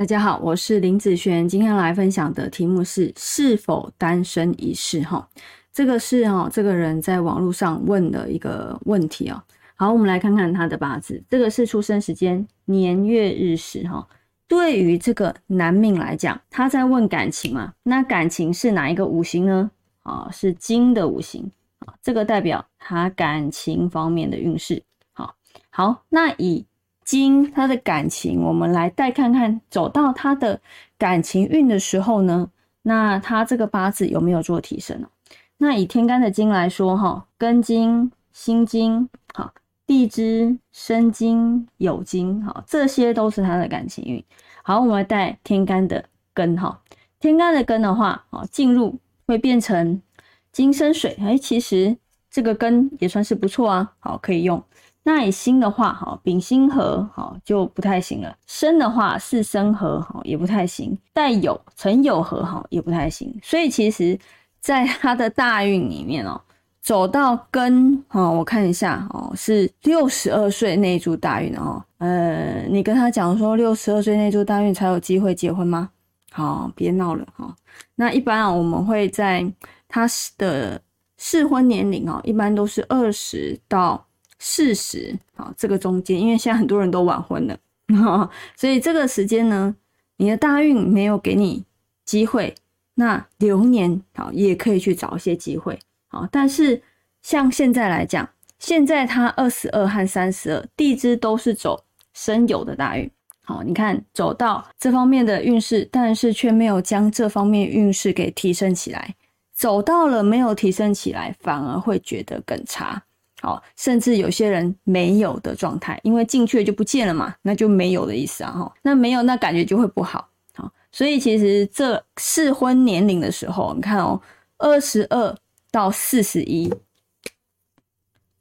大家好，我是林子璇，今天来分享的题目是是否单身一世哈。这个是哈，这个人在网络上问的一个问题哦。好，我们来看看他的八字，这个是出生时间、年月日时哈。对于这个男命来讲，他在问感情嘛，那感情是哪一个五行呢？啊，是金的五行啊，这个代表他感情方面的运势。好，好，那以金他的感情，我们来带看看，走到他的感情运的时候呢，那他这个八字有没有做提升呢？那以天干的金来说，哈，根金、辛金、好地支、申金、酉金，好，这些都是他的感情运。好，我们带天干的根，哈，天干的根的话，啊，进入会变成金生水，哎，其实这个根也算是不错啊，好，可以用。那以辛的话，哈，丙辛合，好就不太行了。申的话，巳申合，好也不太行。带酉辰酉合，好也不太行。所以其实，在他的大运里面哦，走到庚，哈，我看一下哦，是六十二岁那一柱大运哦。呃，你跟他讲说六十二岁那柱大运才有机会结婚吗？好，别闹了哈。那一般啊，我们会在他的适婚年龄哦，一般都是二十到。四十，好，这个中间，因为现在很多人都晚婚了，所以这个时间呢，你的大运没有给你机会，那流年好也可以去找一些机会，好，但是像现在来讲，现在他二十二和三十二地支都是走生有的大运，好，你看走到这方面的运势，但是却没有将这方面运势给提升起来，走到了没有提升起来，反而会觉得更差。好，甚至有些人没有的状态，因为进去了就不见了嘛，那就没有的意思啊，哈，那没有那感觉就会不好，好，所以其实这适婚年龄的时候，你看哦，二十二到四十一，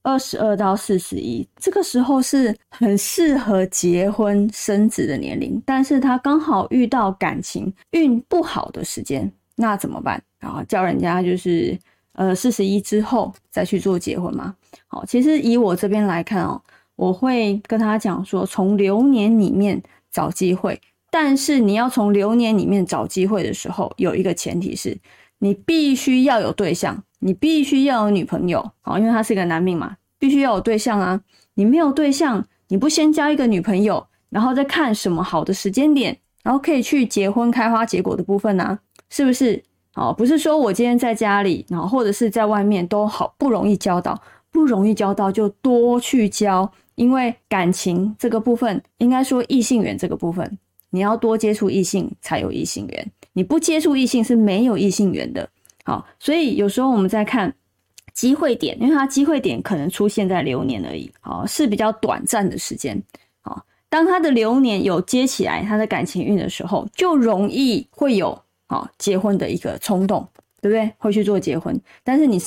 二十二到四十一，这个时候是很适合结婚生子的年龄，但是他刚好遇到感情运不好的时间，那怎么办？然后叫人家就是。呃，四十一之后再去做结婚吗？好，其实以我这边来看哦，我会跟他讲说，从流年里面找机会，但是你要从流年里面找机会的时候，有一个前提是，你必须要有对象，你必须要有女朋友，好，因为他是一个男命嘛，必须要有对象啊。你没有对象，你不先交一个女朋友，然后再看什么好的时间点，然后可以去结婚开花结果的部分呢？是不是？哦，不是说我今天在家里，然后或者是在外面都好不容易交到，不容易交到就多去交，因为感情这个部分，应该说异性缘这个部分，你要多接触异性才有异性缘，你不接触异性是没有异性缘的。好，所以有时候我们在看机会点，因为它机会点可能出现在流年而已，好是比较短暂的时间。好，当他的流年有接起来他的感情运的时候，就容易会有。好，结婚的一个冲动，对不对？会去做结婚，但是你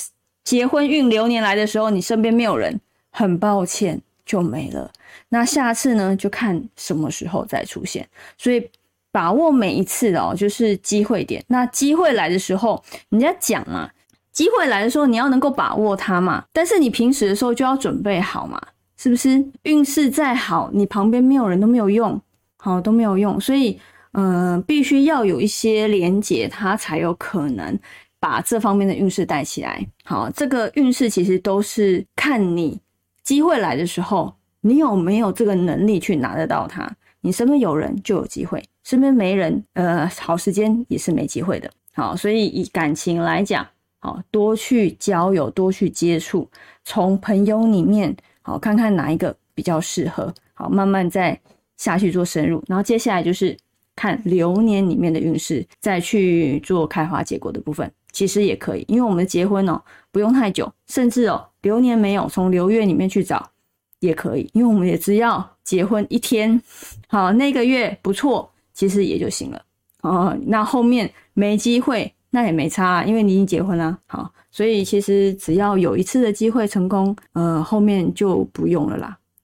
结婚运流年来的时候，你身边没有人，很抱歉就没了。那下次呢，就看什么时候再出现。所以把握每一次哦，就是机会点。那机会来的时候，人家讲嘛，机会来的时候你要能够把握它嘛。但是你平时的时候就要准备好嘛，是不是？运势再好，你旁边没有人都没有用，好都没有用。所以。嗯，必须要有一些连接，它才有可能把这方面的运势带起来。好，这个运势其实都是看你机会来的时候，你有没有这个能力去拿得到它。你身边有人就有机会，身边没人，呃，好时间也是没机会的。好，所以以感情来讲，好多去交友，多去接触，从朋友里面好看看哪一个比较适合，好慢慢再下去做深入。然后接下来就是。看流年里面的运势，再去做开花结果的部分，其实也可以，因为我们结婚哦，不用太久，甚至哦，流年没有，从流月里面去找也可以，因为我们也只要结婚一天，好，那个月不错，其实也就行了哦。那后面没机会，那也没差，因为你已经结婚了，好，所以其实只要有一次的机会成功，呃，后面就不用了啦。